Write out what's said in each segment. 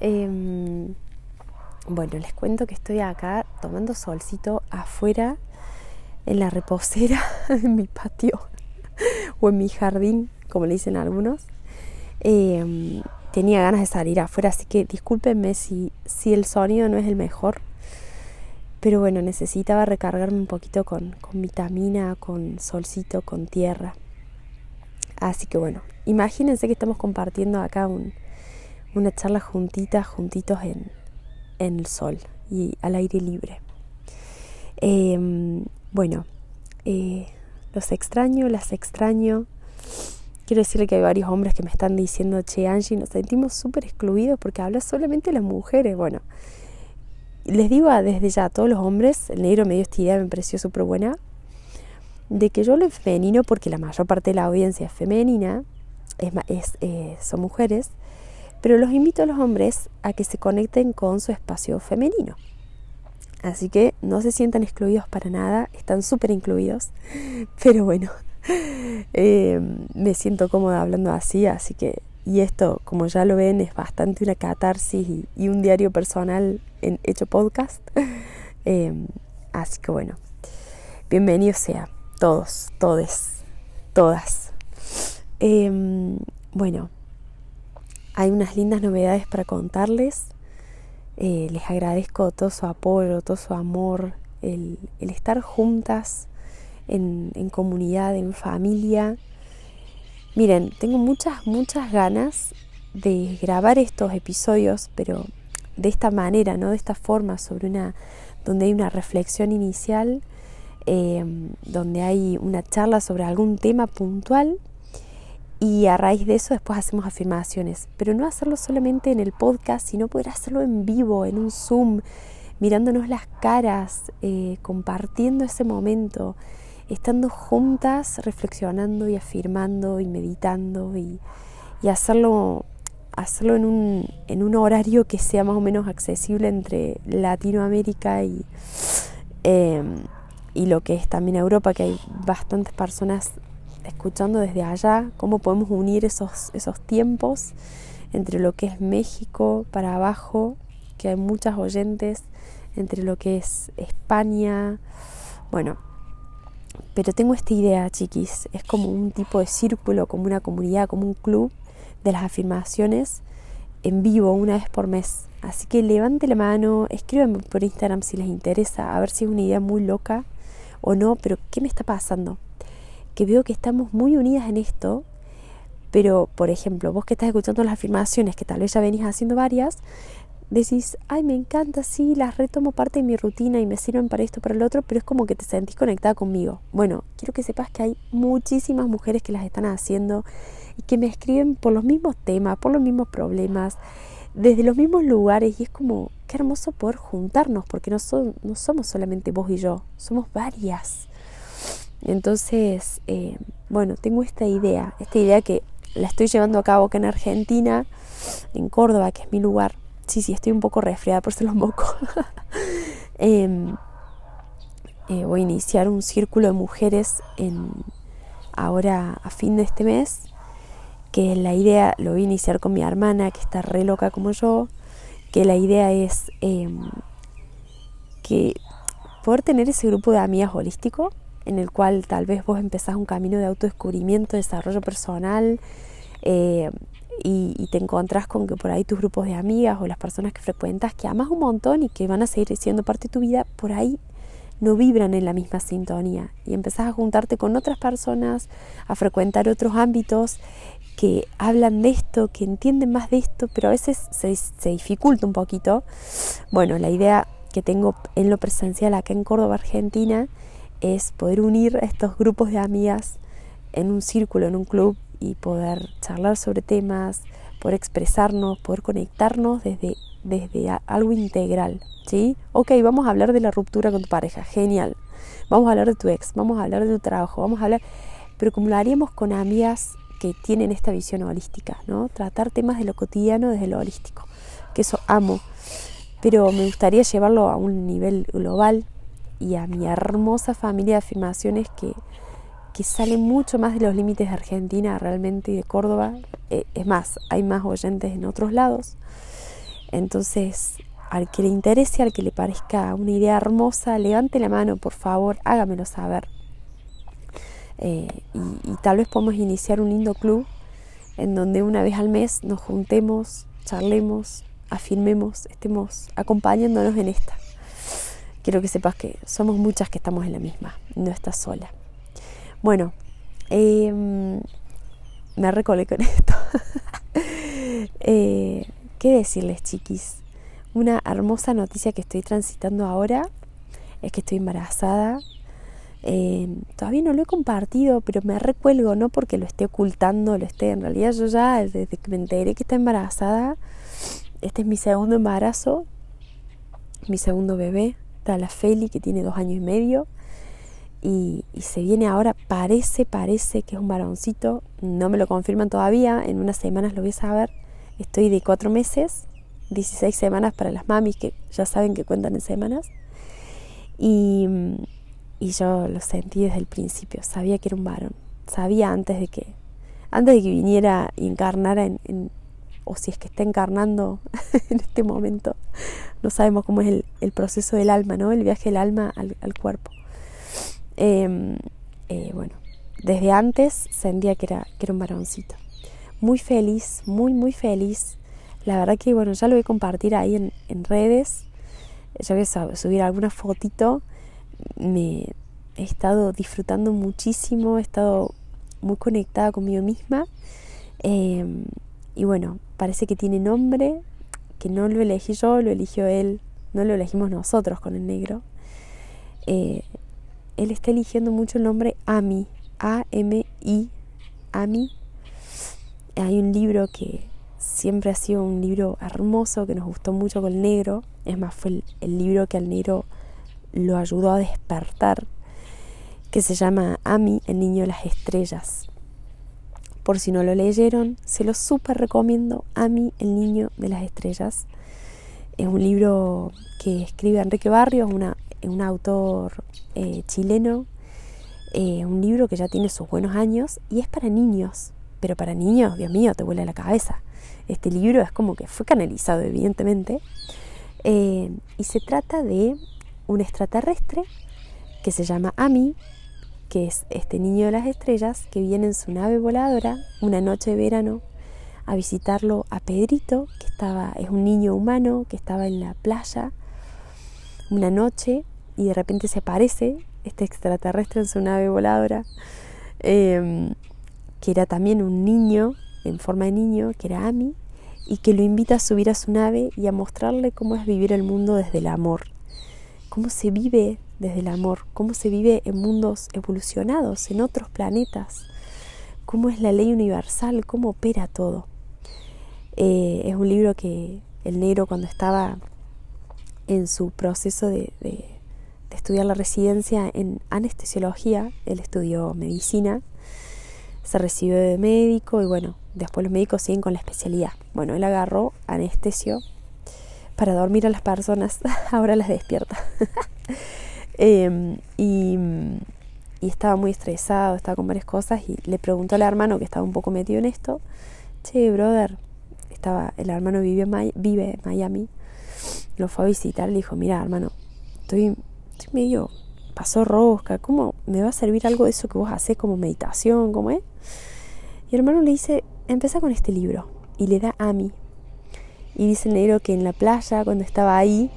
Em, bueno, les cuento que estoy acá tomando solcito afuera en la reposera en mi patio o en mi jardín como le dicen algunos. Em, tenía ganas de salir afuera, así que discúlpenme si, si el sonido no es el mejor. Pero bueno, necesitaba recargarme un poquito con, con vitamina, con solcito, con tierra. Así que bueno, imagínense que estamos compartiendo acá una charla juntita, juntitos en, en, el sol y al aire libre. Em, bueno, eh, los extraño, las extraño. Quiero decirle que hay varios hombres que me están diciendo, che, Angie, nos sentimos súper excluidos porque habla solamente de las mujeres. Bueno, les digo desde ya a todos los hombres, el negro me dio esta idea, me pareció súper buena, de que yo lo femenino, porque la mayor parte de la audiencia es femenina, es, eh, son mujeres, pero los invito a los hombres a que se conecten con su espacio femenino. Así que no se sientan excluidos para nada, están súper incluidos, pero bueno, eh, me siento cómoda hablando así, así que, y esto, como ya lo ven, es bastante una catarsis y, un diario personal en hecho podcast. Eh, así que bueno, bienvenido sea, todos, todes, todas. Em, bueno, hay unas lindas novedades para contarles. Eh, les agradezco todo su apoyo, todo su amor, el, estar juntas en, comunidad, en familia. Miren, tengo muchas, muchas ganas de grabar estos episodios, pero de esta manera, no de esta forma, sobre una, donde hay una reflexión inicial, em, donde hay una charla sobre algún tema puntual y a raíz de eso después hacemos afirmaciones, pero no hacerlo solamente en el podcast, sino poder hacerlo en vivo, en un Zoom, mirándonos las caras, eh, compartiendo ese momento estando juntas, reflexionando y afirmando y meditando y, hacerlo, hacerlo en, un, en un horario que sea más o menos accesible entre Latinoamérica y, em, y lo que es también Europa, que hay bastantes personas escuchando desde allá, cómo podemos unir esos, esos tiempos entre lo que es México para abajo, que hay muchas oyentes, entre lo que es España, bueno, pero tengo esta idea, chiquis, es como un tipo de círculo, como una comunidad, como un club de las afirmaciones en vivo una vez por mes. Así que levante la mano, escríbanme por Instagram si les interesa, a ver si es una idea muy loca o no, pero ¿qué me está pasando? Que veo que estamos muy unidas en esto, pero por ejemplo, vos que estás escuchando las afirmaciones, que tal vez ya venís haciendo varias, decís, ay, me encanta, sí, las retomo parte de mi rutina y me sirven para esto, para el otro, pero es como que te sentís conectada conmigo. Bueno, quiero que sepas que hay muchísimas mujeres que las están haciendo y que me escriben por los mismos temas, por los mismos problemas, desde los mismos lugares y es como, qué hermoso poder juntarnos, porque no, son, no somos solamente vos y yo, somos varias. Entonces, eh, bueno, tengo esta idea, esta idea que la estoy llevando a cabo acá en Argentina, en Córdoba, que es mi lugar Sí, sí, estoy un poco resfriada, por eso los moco. Em, eh, voy a iniciar un círculo de mujeres en, ahora a fin de este mes, que la idea, lo voy a iniciar con mi hermana, que está re loca como yo, que la idea es em, que poder tener ese grupo de amigas holístico, en el cual tal vez vos empezás un camino de autodescubrimiento, desarrollo personal, eh, y, te encontrás con que por ahí tus grupos de amigas o las personas que frecuentas, que amas un montón y que van a seguir siendo parte de tu vida, por ahí no vibran en la misma sintonía y empezás a juntarte con otras personas, a frecuentar otros ámbitos que hablan de esto, que entienden más de esto, pero a veces se, se dificulta un poquito. Bueno, la idea que tengo en lo presencial acá en Córdoba, Argentina, es poder unir estos grupos de amigas en un círculo, en un club y poder charlar sobre temas, poder expresarnos, poder conectarnos desde, desde algo integral, ¿sí? Ok, vamos a hablar de la ruptura con tu pareja, genial. Vamos a hablar de tu ex, vamos a hablar de tu trabajo, vamos a hablar, pero como lo haríamos con amigas que tienen esta visión holística, ¿no? Tratar temas de lo cotidiano desde lo holístico, que eso amo, pero me gustaría llevarlo a un nivel global y a mi hermosa familia de afirmaciones que, que sale mucho más de los límites de Argentina realmente y de Córdoba. Eh, es más, hay más oyentes en otros lados. Entonces, al que le interese, al que le parezca una idea hermosa, levante la mano, por favor, hágamelo saber. Eh, y, tal vez podamos iniciar un lindo club en donde una vez al mes nos juntemos, charlemos, afirmemos, estemos acompañándonos en esta. Quiero que sepas que somos muchas que estamos en la misma, no estás sola. Bueno, em, me recolé con esto. Eh, ¿Qué decirles, chiquis? Una hermosa noticia que estoy transitando ahora es que estoy embarazada eh, todavía no lo he compartido, pero me recuelgo, no porque lo esté ocultando, lo esté, en realidad yo ya desde que me enteré que está embarazada, este es mi segundo embarazo, mi segundo bebé, está la Feli que tiene dos años y medio y, y, se viene ahora, parece, parece que es un varoncito, no me lo confirman todavía, en unas semanas lo voy a saber, estoy de cuatro meses, 16 semanas para las mamis que ya saben que cuentan en semanas y y yo lo sentí desde el principio, sabía que era un varón, sabía antes de que, antes de que viniera y encarnara en, o si es que está encarnando en este momento, no sabemos cómo es el, proceso del alma, ¿no? El viaje del alma al, cuerpo. Em, eh, bueno, desde antes sentía que era, que era un varoncito. Muy feliz, muy, muy feliz. La verdad que, bueno, ya lo voy a compartir ahí en, en redes. Ya voy a subir alguna fotito me he estado disfrutando muchísimo, he estado muy conectada conmigo misma. Em, y bueno, parece que tiene nombre, que no lo elegí yo, lo eligió él, no lo elegimos nosotros con el negro. Eh, él está eligiendo mucho el nombre Ami, A-M-I, Ami. Hay un libro que siempre ha sido un libro hermoso, que nos gustó mucho con el negro. Es más, fue el libro que al negro lo ayudó a despertar, que se llama Ami, el niño de las estrellas. Por si no lo leyeron, se lo súper recomiendo, Ami, el niño de las estrellas. Es un libro que escribe Enrique Barrios, una, un autor eh, chileno. Eh, un libro que ya tiene sus buenos años y es para niños, pero para niños, Dios mío, te vuela la cabeza. Este libro es como que fue canalizado, evidentemente. Eh, y se trata de un extraterrestre que se llama Ami, que es este niño de las estrellas, que viene en su nave voladora una noche de verano a visitarlo a Pedrito, que estaba, es un niño humano que estaba en la playa una noche y de repente se aparece este extraterrestre en su nave voladora, em, que era también un niño, en forma de niño, que era Ami, y que lo invita a subir a su nave y a mostrarle cómo es vivir el mundo desde el amor. Cómo se vive desde el amor, cómo se vive en mundos evolucionados, en otros planetas, cómo es la ley universal, cómo opera todo. Eh, es un libro que el negro cuando estaba en su proceso de, estudiar la residencia en anestesiología, él estudió medicina, se recibió de médico y bueno, después los médicos siguen con la especialidad. Bueno, él agarró anestesio para dormir a las personas, ahora las despierta. Em, y, estaba muy estresado, estaba con varias cosas y le preguntó al hermano que estaba un poco metido en esto, che, brother, estaba, el hermano vive en, vive Miami, lo fue a visitar, le dijo, mira hermano, estoy, estoy medio, pasó rosca, ¿cómo me va a servir algo de eso que vos haces como meditación, cómo es? Y el hermano le dice, empieza con este libro y le da a mí y dice el negro que en la playa, cuando estaba ahí,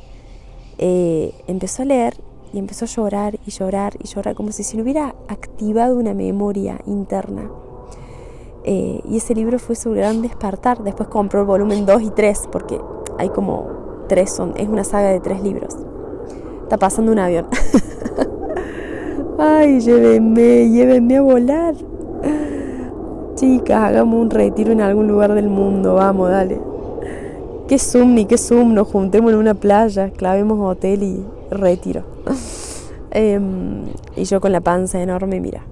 eh, empezó a leer y empezó a llorar y llorar y llorar, como si se le hubiera activado una memoria interna. Eh, y ese libro fue su gran despertar. Después compró el volumen 2 y 3, porque hay como tres, son, es una saga de tres libros. Está pasando un avión. Ay, llévenme, llévenme a volar. Chicas, hagamos un retiro en algún lugar del mundo, vamos, dale. Qué Zoom ni qué Zoom, nos juntemos en una playa, clavemos hotel y retiro. Em, y yo con la panza enorme, mira.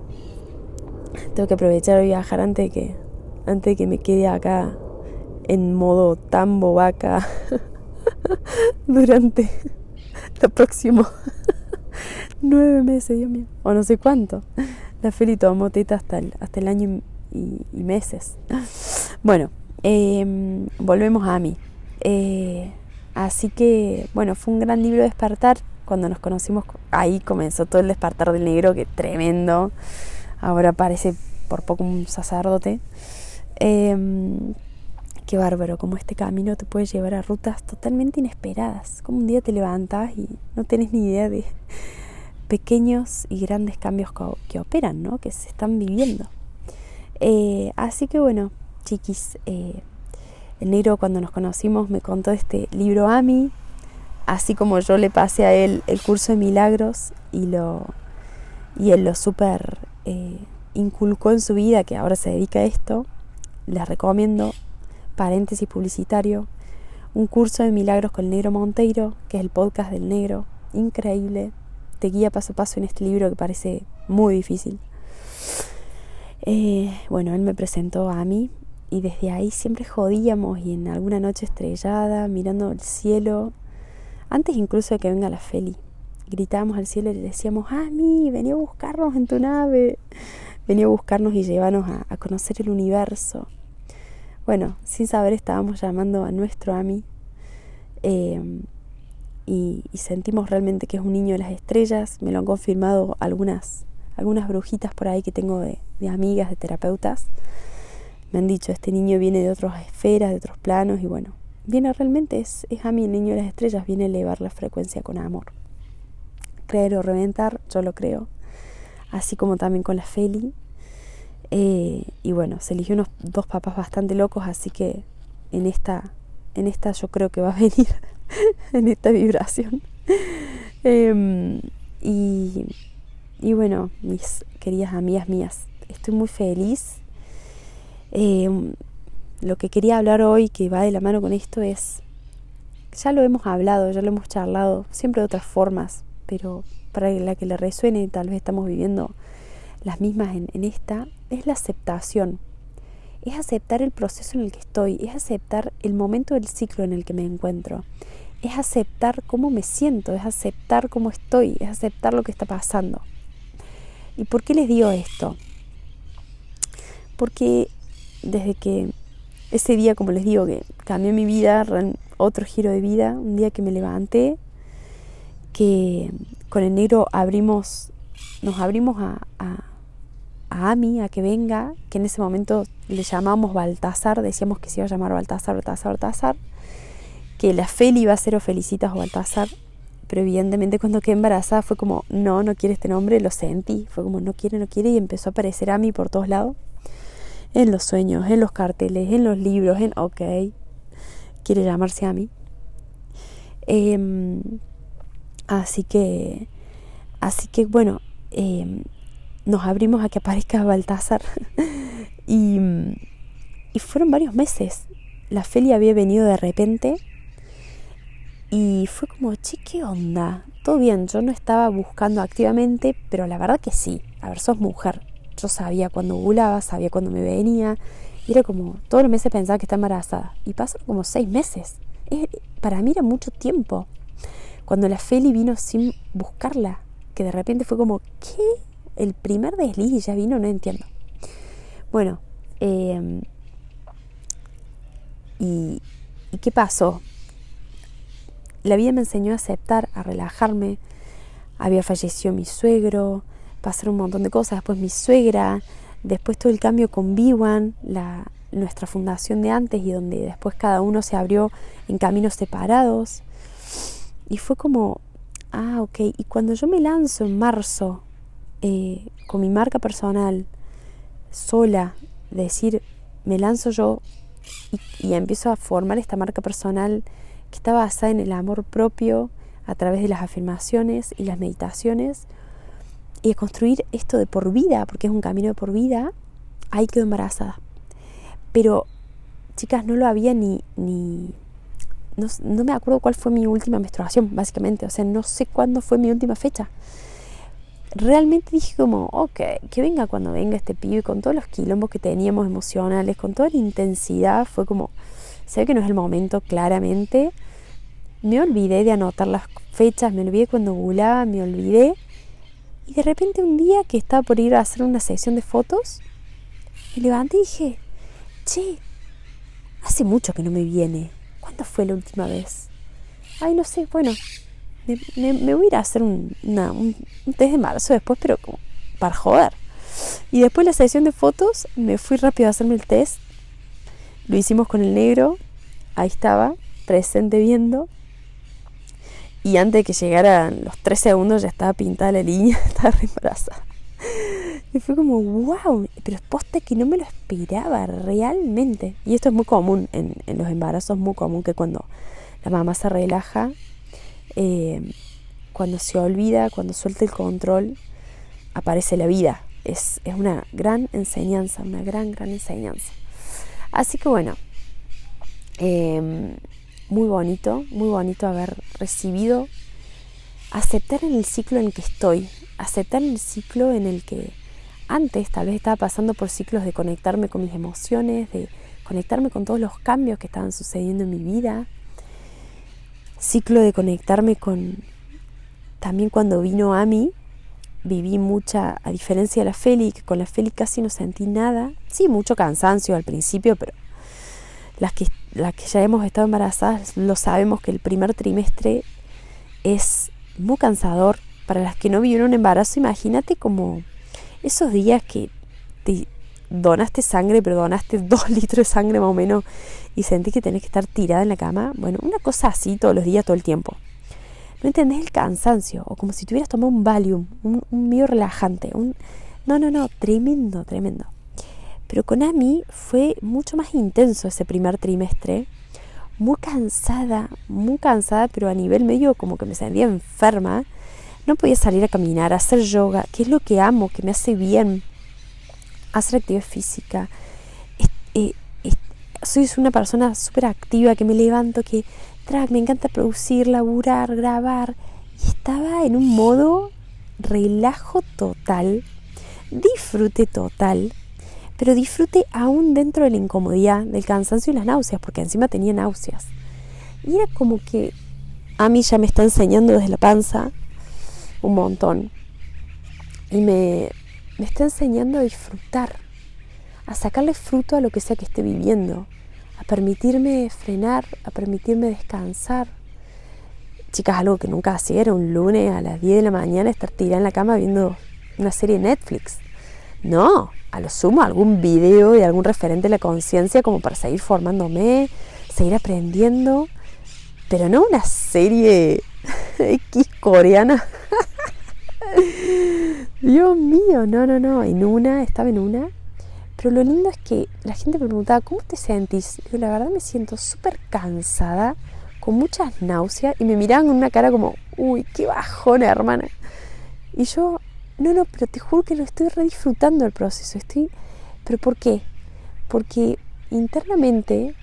Tengo que aprovechar de viajar antes de que, antes que me quede acá en modo tambo vaca durante los próximos nueve meses, Dios mío. O no sé cuánto. La Feli tomó teta hasta el, hasta el año y, meses. Bueno, em, volvemos a mí. Eh, así que, bueno, fue un gran libro de despertar. Cuando nos conocimos, ahí comenzó todo el despertar del negro, que tremendo. Ahora parece por poco un sacerdote. Em, qué bárbaro, como este camino te puede llevar a rutas totalmente inesperadas. Como un día te levantas y no tenés ni idea de pequeños y grandes cambios que, operan, ¿no? que se están viviendo. Eh, así que bueno, chiquis, eh, el negro cuando nos conocimos me contó este libro a mí, así como yo le pasé a él el curso de milagros y, lo, y él lo súper eh, inculcó en su vida, que ahora se dedica a esto, les recomiendo, paréntesis publicitario, un curso de milagros con el negro Monteiro, que es el podcast del negro, increíble, te guía paso a paso en este libro que parece muy difícil. Eh, bueno, él me presentó a mí y desde ahí siempre jodíamos y en alguna noche estrellada, mirando el cielo, antes incluso de que venga la Feli, gritábamos al cielo y le decíamos, mí, venía a buscarnos en tu nave, venía a buscarnos y llevarnos a, conocer el universo. Bueno, sin saber estábamos llamando a nuestro Ami eh, y, sentimos realmente que es un niño de las estrellas, me lo han confirmado algunas, algunas brujitas por ahí que tengo de, de amigas, de terapeutas me han dicho, este niño viene de otras esferas, de otros planos, y bueno, viene realmente, es, es a mí el niño de las estrellas, viene a elevar la frecuencia con amor. Creer o reventar, yo lo creo, así como también con la Feli. Eh, y bueno, se eligió unos dos papás bastante locos, así que en esta, en esta yo creo que va a venir, en esta vibración. Em, y, y bueno, mis queridas amigas mías, estoy muy feliz eh, lo que quería hablar hoy, que va de la mano con esto, es, ya lo hemos hablado, ya lo hemos charlado, siempre de otras formas, pero para la que le resuene, tal vez estamos viviendo las mismas en, esta, es la aceptación. Es aceptar el proceso en el que estoy, es aceptar el momento del ciclo en el que me encuentro, es aceptar cómo me siento, es aceptar cómo estoy, es aceptar lo que está pasando. ¿Y por qué les digo esto? Porque desde que ese día, como les digo, que cambió mi vida, otro giro de vida, un día que me levanté, que con el negro abrimos, nos abrimos a, a, a Ami, a que venga, que en ese momento le llamábamos Baltasar, decíamos que se iba a llamar Baltasar, Baltasar, Baltasar, que la Feli iba a ser o Felicitas o Baltasar, pero evidentemente cuando quedé embarazada fue como, no, no quiere este nombre, lo sentí, fue como, no quiere, no quiere, y empezó a aparecer Ami por todos lados en los sueños, en los carteles, en los libros, en ok, quiere llamarse a mí. Em, así que, así que bueno, em, nos abrimos a que aparezca Baltasar y, y fueron varios meses. La Feli había venido de repente y fue como, che, ¿qué onda? Todo bien, yo no estaba buscando activamente, pero la verdad que sí. A ver, sos mujer, yo sabía cuando ovulaba, sabía cuando me venía. Y era como, todos los meses pensaba que estaba embarazada. Y pasaron como seis meses. para mí era mucho tiempo. Cuando la Feli vino sin buscarla, que de repente fue como, ¿qué? El primer desliz y ya vino, no entiendo. Bueno, em, y, ¿y qué pasó? La vida me enseñó a aceptar, a relajarme. Había fallecido mi suegro, pasaron un montón de cosas. Después mi suegra, después todo el cambio con Biwan, la, nuestra fundación de antes y donde después cada uno se abrió en caminos separados. Y fue como, ah, ok. Y cuando yo me lanzo en marzo eh, con mi marca personal, sola, decir, me lanzo yo y empiezo a formar esta marca personal que está basada en el amor propio a través de las afirmaciones y las meditaciones, y construir esto de por vida, porque es un camino de por vida, ahí quedó embarazada. Pero, chicas, no lo había ni, ni no, no, me acuerdo cuál fue mi última menstruación, básicamente. O sea, no sé cuándo fue mi última fecha. Realmente dije como, ok, que venga cuando venga este pibe con todos los quilombos que teníamos emocionales, con toda la intensidad. Fue como, sé que no es el momento claramente. Me olvidé de anotar las fechas, me olvidé cuando ovulaba, me olvidé. Y de repente un día que estaba por ir a hacer una sesión de fotos, me levanté y dije, che, hace mucho que no me viene. ¿Cuándo fue la última vez? Ay, no sé, bueno, me, voy a ir a hacer un, un, test de marzo después, pero para joder. Y después de la sesión de fotos, me fui rápido a hacerme el test. Lo hicimos con el negro, ahí estaba, presente viendo. Y antes de que llegaran los tres segundos ya estaba pintada la línea, estaba re embarazada. Y fue como, wow, pero es poste que no me lo esperaba realmente. Y esto es muy común en, los embarazos, muy común que cuando la mamá se relaja, eh, cuando se olvida, cuando suelta el control, aparece la vida. Es, es una gran enseñanza, una gran, gran enseñanza. Así que bueno, em, muy bonito, muy bonito haber recibido, aceptar en el ciclo en el que estoy, aceptar el ciclo en el que antes tal vez estaba pasando por ciclos de conectarme con mis emociones, de conectarme con todos los cambios que estaban sucediendo en mi vida, ciclo de conectarme con también cuando vino a mí, viví mucha, a diferencia de la que con la Feli casi no sentí nada, sí, mucho cansancio al principio, pero las que, las que ya hemos estado embarazadas lo sabemos que el primer trimestre es muy cansador, para las que no vivieron un embarazo, imagínate como esos días que te donaste sangre, pero donaste dos litros de sangre más o menos y sentís que tenés que estar tirada en la cama. Bueno, una cosa así todos los días, todo el tiempo. No entendés el cansancio, o como si tuvieras tomado un Valium, un, un medio relajante. Un... No, no, no, tremendo, tremendo. Pero con Ami fue mucho más intenso ese primer trimestre. Muy cansada, muy cansada, pero a nivel medio como que me sentía enferma no podía salir a caminar, a hacer yoga, que es lo que amo, que me hace bien. Hacer actividad física. Eh, soy una persona súper activa, que me levanto, que me encanta producir, laburar, grabar. Y estaba en un modo relajo total, disfrute total, pero disfrute aún dentro de la incomodidad, del cansancio y las náuseas, porque encima tenía náuseas. Y era como que a mí ya me está enseñando desde la panza un montón. Y me, me está enseñando a disfrutar, a sacarle fruto a lo que sea que esté viviendo, a permitirme frenar, a permitirme descansar. Chicas, algo que nunca hacía era un lunes a las 10 de la mañana estar tirada en la cama viendo una serie de Netflix. No, a lo sumo algún video de algún referente de la conciencia como para seguir formándome, seguir aprendiendo, pero no una serie X coreana. Dios mío, no, no, no. En una, estaba en una. Pero lo lindo es que la gente me preguntaba, ¿cómo te sentís? Yo la verdad me siento súper cansada, con muchas náuseas, y me miraban con una cara como, uy, qué bajona, hermana. Y yo, no, no, pero te juro que lo estoy re disfrutando el proceso. Estoy. ¿Pero por qué? Porque internamente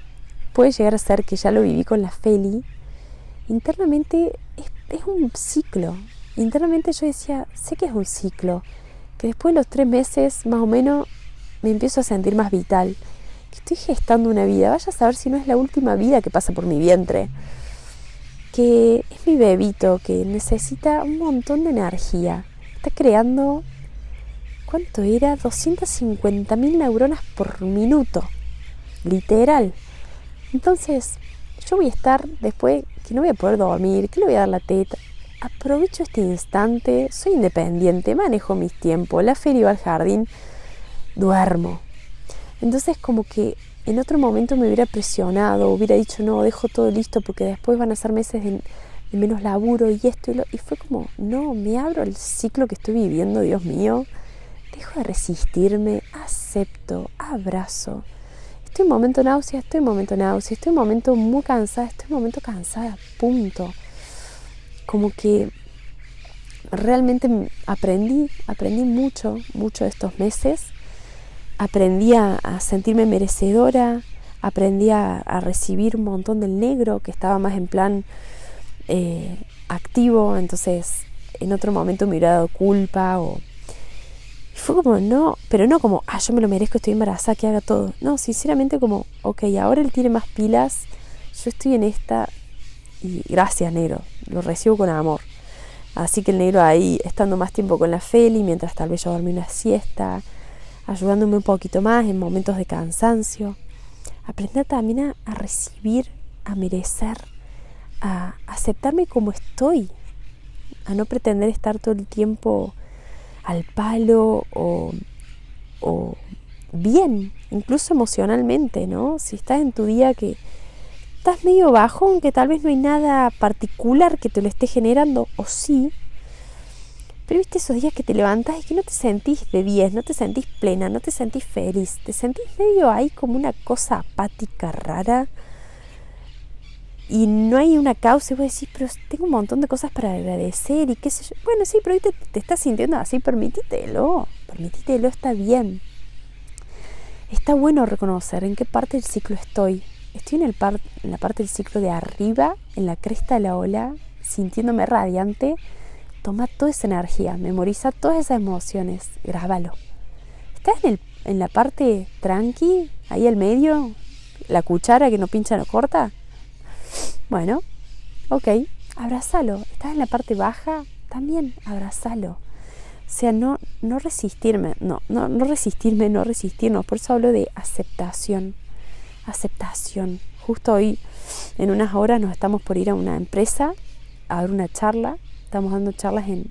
puede llegar a ser que ya lo viví con la Feli. Internamente es es un ciclo. Internamente yo decía, sé que es un ciclo, que después de los tres meses más o menos me empiezo a sentir más vital, que estoy gestando una vida, vaya a saber si no es la última vida que pasa por mi vientre, que es mi bebito, que necesita un montón de energía, está creando, ¿cuánto era? 250 mil neuronas por minuto, literal. Entonces, yo voy a estar después que no voy a poder dormir, que le voy a dar la teta. Aprovecho este instante, soy independiente, manejo mis tiempos, la feria al jardín, duermo. Entonces como que en otro momento me hubiera presionado, hubiera dicho no, dejo todo listo porque después van a ser meses de, menos laburo y esto y lo... Y fue como, no, me abro el ciclo que estoy viviendo, Dios mío, dejo de resistirme, acepto, abrazo. Estoy en momento náusea, estoy en momento náusea, estoy en momento muy cansada, estoy en momento cansada, punto. Como que realmente aprendí, aprendí mucho, mucho estos meses. Aprendí a, sentirme merecedora, aprendí a, recibir un montón del negro que estaba más en plan eh, activo, entonces en otro momento me hubiera dado culpa o... fue como, no, pero no como, ah, yo me lo merezco, estoy embarazada, que haga todo. No, sinceramente como, ok, ahora él tiene más pilas, yo estoy en esta y gracias negro, lo recibo con amor. Así que el negro ahí, estando más tiempo con la Feli, mientras tal vez yo dormí una siesta, ayudándome un poquito más en momentos de cansancio. Aprender también a, recibir, a merecer, a aceptarme como estoy, a no pretender estar todo el tiempo al palo o, o bien, incluso emocionalmente, ¿no? Si estás en tu día que estás medio bajo, aunque tal vez no hay nada particular que te lo esté generando, o sí. Pero viste esos días que te levantas y que no te sentís de 10, no te sentís plena, no te sentís feliz, te sentís medio ahí como una cosa apática, rara. Y no hay una causa y vos decís, pero tengo un montón de cosas para agradecer y qué sé yo. Bueno, sí, pero hoy te, te estás sintiendo así, permítitelo, permítitelo, está bien. Está bueno reconocer en qué parte del ciclo estoy, Estoy en, el en la parte del ciclo de arriba, en la cresta de la ola, sintiéndome radiante. Toma toda esa energía, memoriza todas esas emociones, grábalo. ¿Estás en, el, en la parte tranqui, ahí al medio? ¿La cuchara que no pincha no corta? Bueno, ok, abrázalo. ¿Estás en la parte baja? También abrázalo. O sea, no, no resistirme, no, no, no resistirme, no resistirnos. Por eso hablo de aceptación aceptación. Justo hoy, en unas horas, nos estamos por ir a una empresa a dar una charla. Estamos dando charlas en,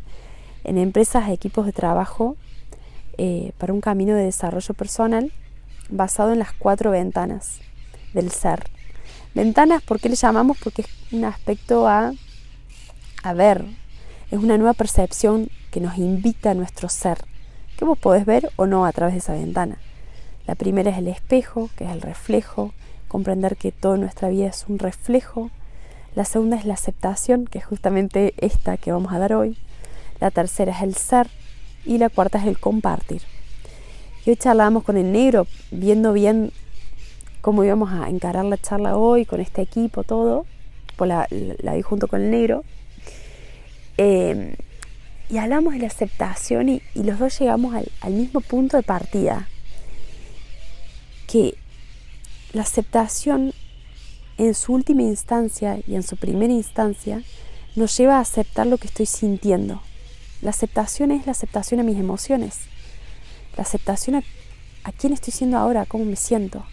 en empresas, equipos de trabajo eh, para un camino de desarrollo personal basado en las cuatro ventanas del ser. Ventanas, ¿por qué le llamamos? Porque es un aspecto a, a ver, es una nueva percepción que nos invita a nuestro ser, que vos podés ver o no a través de esa ventana. La primera es el espejo, que es el reflejo, comprender que toda nuestra vida es un reflejo. La segunda es la aceptación, que es justamente esta que vamos a dar hoy. La tercera es el ser y la cuarta es el compartir. Y hoy charlábamos con el negro, viendo bien cómo íbamos a encarar la charla hoy con este equipo, todo. Pues la, vi junto con el negro. Eh, y hablamos de la aceptación y, los dos llegamos al mismo punto de partida que la aceptación en su última instancia y en su primera instancia nos lleva a aceptar lo que estoy sintiendo. La aceptación es la aceptación a mis emociones. La aceptación a, quién estoy siendo ahora, cómo me siento.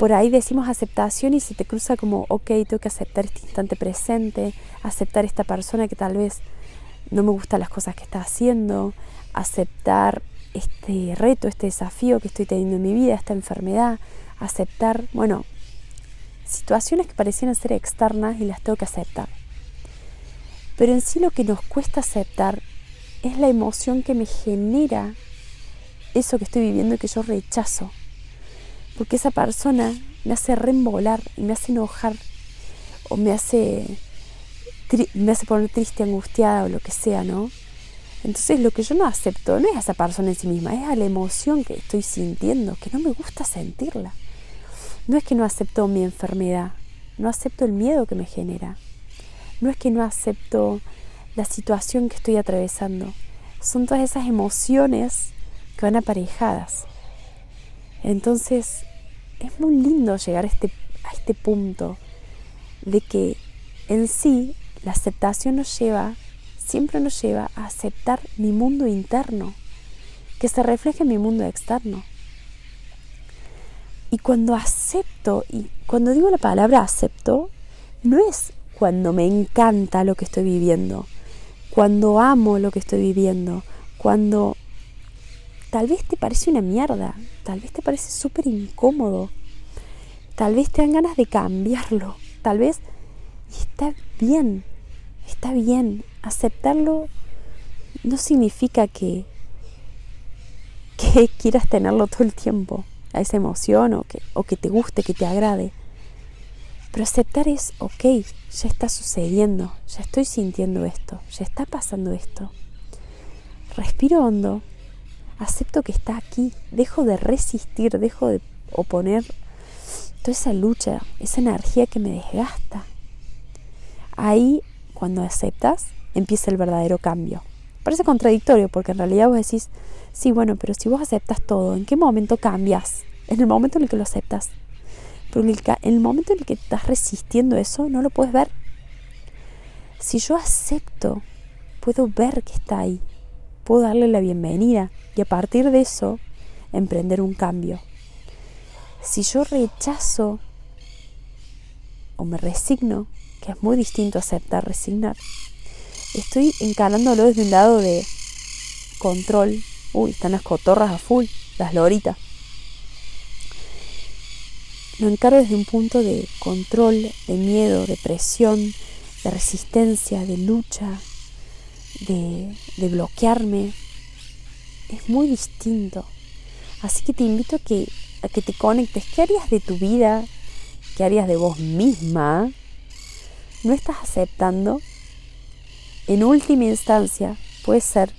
Por ahí decimos aceptación y se te cruza como, ok, tengo que aceptar este instante presente, aceptar esta persona que tal vez no me gustan las cosas que está haciendo, aceptar este reto, este desafío que estoy teniendo en mi vida, esta enfermedad, aceptar, bueno, situaciones que parecían ser externas y las tengo que aceptar. Pero en sí lo que nos cuesta aceptar es la emoción que me genera eso que estoy viviendo y que yo rechazo. Porque esa persona me hace reembolar y me hace enojar o me hace, me hace poner triste, angustiada o lo que sea, ¿no? Entonces lo que yo no acepto no es a esa persona en sí misma, es a la emoción que estoy sintiendo, que no me gusta sentirla. No es que no acepto mi enfermedad, no acepto el miedo que me genera. No es que no acepto la situación que estoy atravesando. Son todas esas emociones que van aparejadas. Entonces es muy lindo llegar a este, a este punto de que en sí la aceptación nos lleva siempre nos lleva a aceptar mi mundo interno, que se refleje en mi mundo externo. Y cuando acepto, y cuando digo la palabra acepto, no es cuando me encanta lo que estoy viviendo, cuando amo lo que estoy viviendo, cuando tal vez te parece una mierda, tal vez te parece súper incómodo, tal vez te dan ganas de cambiarlo, tal vez está bien, está bien, aceptarlo no significa que, que quieras tenerlo todo el tiempo, a esa emoción o que, o que te guste, que te agrade. Pero aceptar es, ok, ya está sucediendo, ya estoy sintiendo esto, ya está pasando esto. Respiro hondo, acepto que está aquí, dejo de resistir, dejo de oponer toda esa lucha, esa energía que me desgasta. Ahí, cuando aceptas, empieza el verdadero cambio. Parece contradictorio porque en realidad vos decís, sí, bueno, pero si vos aceptas todo, ¿en qué momento cambias? En el momento en el que lo aceptas. Pero en el, momento en el que estás resistiendo eso, no lo puedes ver. Si yo acepto, puedo ver que está ahí, puedo darle la bienvenida y a partir de eso emprender un cambio. Si yo rechazo o me resigno, que es muy distinto aceptar, resignar, estoy encarándolo desde un lado de control. Uy, están las cotorras a full, las loritas. Lo encaro desde un punto de control, de miedo, de presión, de resistencia, de lucha, de, de bloquearme. Es muy distinto. Así que te invito a que, a que te conectes. ¿Qué harías de tu vida? ¿Qué harías de vos misma? No estás aceptando. En última instancia, puede ser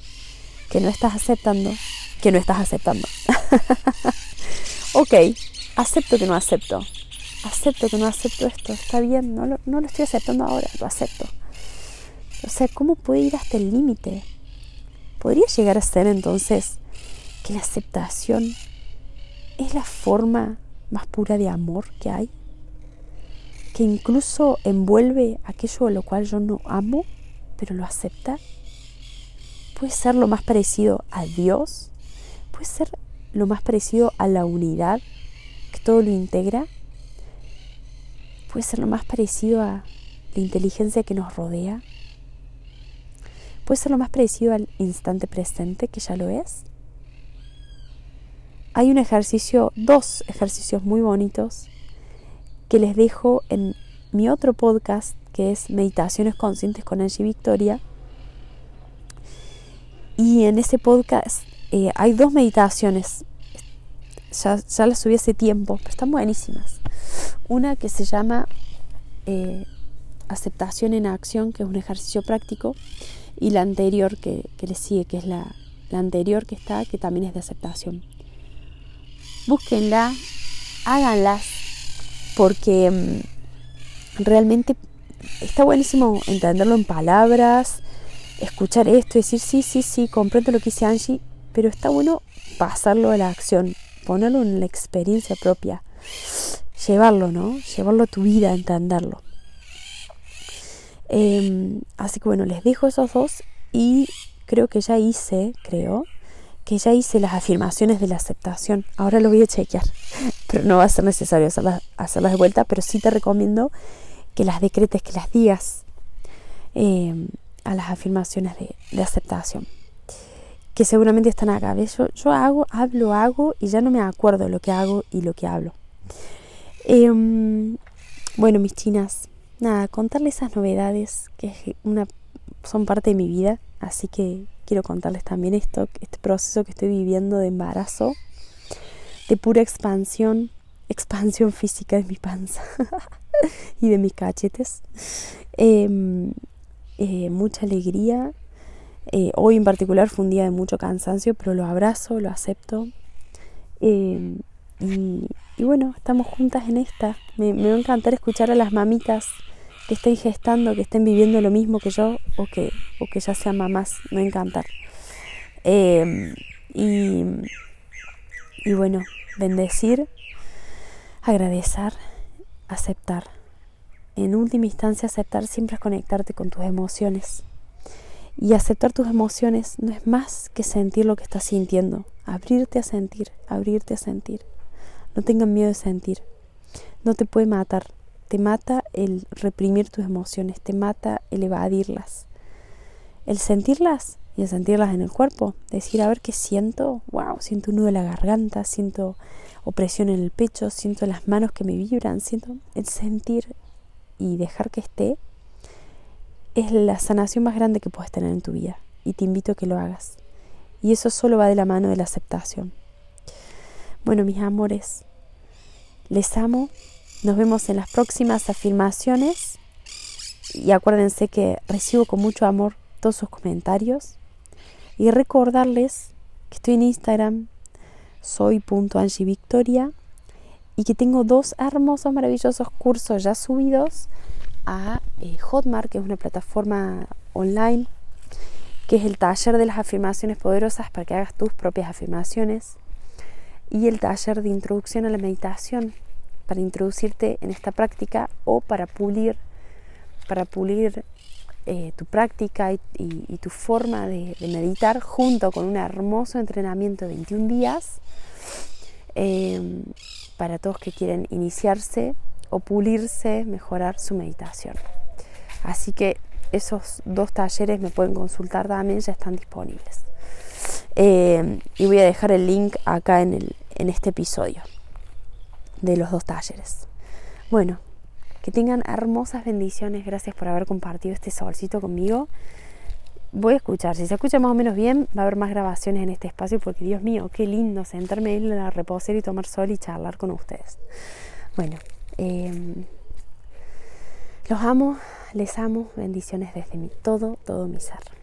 que no estás aceptando, que no estás aceptando. ok, acepto que no acepto. Acepto que no acepto esto. Está bien, no lo, no lo estoy aceptando ahora, lo acepto. O sea, ¿cómo puede ir hasta el límite? Podría llegar a ser entonces que la aceptación es la forma más pura de amor que hay, que incluso envuelve aquello a lo cual yo no amo, pero lo acepta. Puede ser lo más parecido a Dios, puede ser lo más parecido a la unidad que todo lo integra. Puede ser lo más parecido a la inteligencia que nos rodea. Puede ser lo más parecido al instante presente, que ya lo es. Hay un ejercicio, dos ejercicios muy bonitos que les dejo en mi otro podcast, que es Meditaciones Conscientes con Angie Victoria. Y en ese podcast eh, hay dos meditaciones ya, ya las subí hace tiempo, pero están buenísimas. Una que se llama eh, Aceptación en Acción, que es un ejercicio práctico, y la anterior que, le sigue, que es la, la anterior que está, que también es de aceptación. Búsquenla, háganlas, porque mm, realmente está buenísimo entenderlo en palabras, escuchar esto, decir sí, sí, sí, comprendo lo que dice Angie, pero está bueno pasarlo a la acción, ponerlo en la experiencia propia, llevarlo, ¿no? Llevarlo a tu vida, entenderlo. Em, así que bueno, les dejo esos dos y creo que ya hice, creo, que ya hice las afirmaciones de la aceptación. Ahora lo voy a chequear, pero no va a ser necesario hacerlas, hacerlas de vuelta, pero sí te recomiendo que las decretes, que las digas em, a las afirmaciones de aceptación que seguramente están acá. Yo, yo hago, hablo, hago y ya no me acuerdo lo que hago y lo que hablo. Em, bueno, mis chinas, nada, contarles esas novedades que una, son parte de mi vida, así que quiero contarles también esto, este proceso que estoy viviendo de embarazo, de pura expansión, expansión física de mi panza y de mis cachetes. Em, eh, mucha alegría, eh, hoy en particular fue un día de mucho cansancio, pero lo abrazo, lo acepto. Eh, y, bueno, estamos juntas en esta. Me, va a encantar escuchar a las mamitas que estén gestando, que estén viviendo lo mismo que yo o que, o que ya sean mamás. Me encantar. Eh, y, y bueno, bendecir, agradecer, aceptar. En última instancia, aceptar siempre es conectarte con tus emociones y aceptar tus emociones no es más que sentir lo que estás sintiendo. Abrirte a sentir, abrirte a sentir. No tengan miedo de sentir. No te puede matar. Te mata el reprimir tus emociones, te mata el evadirlas. El sentirlas y el sentirlas en el cuerpo. Decir, a ver qué siento. Wow, siento un nudo en la garganta, siento opresión en el pecho, siento las manos que me vibran, siento el sentir y dejar que esté es la sanación más grande que puedes tener en tu vida y te invito a que lo hagas. Y eso solo va de la mano de la aceptación. Bueno, mis amores, les amo. Nos vemos en las próximas afirmaciones. Y acuérdense que recibo con mucho amor todos sus comentarios. Y recordarles que estoy en Instagram, soy.angivictoria y que tengo dos hermosos, maravillosos cursos ya subidos a eh, Hotmart, que es una plataforma online, que es el taller de las afirmaciones poderosas para que hagas tus propias afirmaciones y el taller de introducción a la meditación para introducirte en esta práctica o para pulir, para pulir eh, tu práctica y, tu forma de, meditar junto con un hermoso entrenamiento de 21 días em, para todos que quieren iniciarse o pulirse, mejorar su meditación. Así que esos dos talleres me pueden consultar también, ya están disponibles. Em, y voy a dejar el link acá en, este episodio de los dos talleres. Bueno, que tengan hermosas bendiciones. Gracias por haber compartido este solcito conmigo. Voy a escuchar. Si se escucha más o menos bien, va a haber más grabaciones en este espacio porque, Dios mío, qué lindo sentarme en la reposera y tomar sol y charlar con ustedes. Bueno, em, los amo, les amo. Bendiciones desde mi todo, todo mi ser.